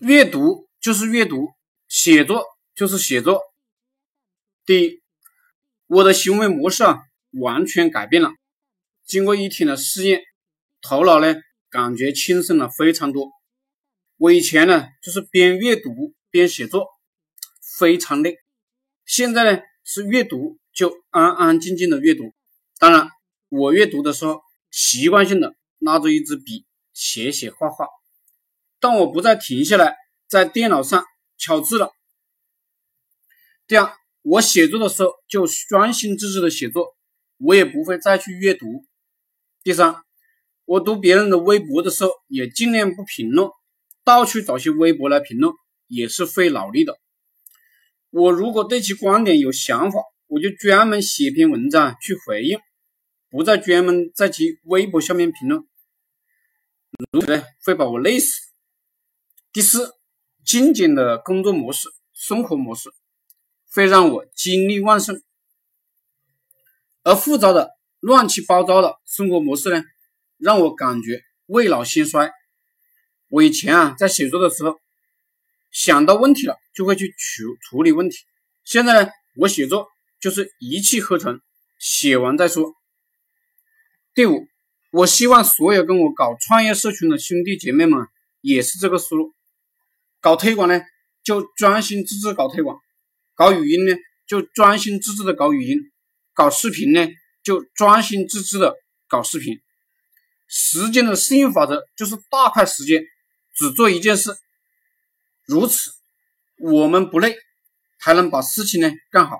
阅读就是阅读，写作就是写作。第一，我的行为模式啊，完全改变了。经过一天的试验，头脑呢感觉轻松了非常多。我以前呢就是边阅读边写作，非常累。现在呢是阅读就安安静静的阅读。当然，我阅读的时候习惯性的拿着一支笔写写画画，但我不再停下来在电脑上敲字了。第二，我写作的时候就专心致志的写作，我也不会再去阅读。第三，我读别人的微博的时候，也尽量不评论，到处找些微博来评论，也是费脑力的。我如果对其观点有想法，我就专门写篇文章去回应，不再专门在其微博下面评论，如此会把我累死。第四，精简的工作模式、生活模式，会让我精力旺盛，而复杂的。乱七八糟的生活模式呢，让我感觉未老先衰。我以前啊，在写作的时候，想到问题了就会去处处理问题。现在呢，我写作就是一气呵成，写完再说。第五，我希望所有跟我搞创业社群的兄弟姐妹们也是这个思路。搞推广呢，就专心致志搞推广；搞语音呢，就专心致志的搞语音；搞视频呢。就专心致志的搞视频，时间的适应法则就是大块时间，只做一件事，如此我们不累，还能把事情呢干好。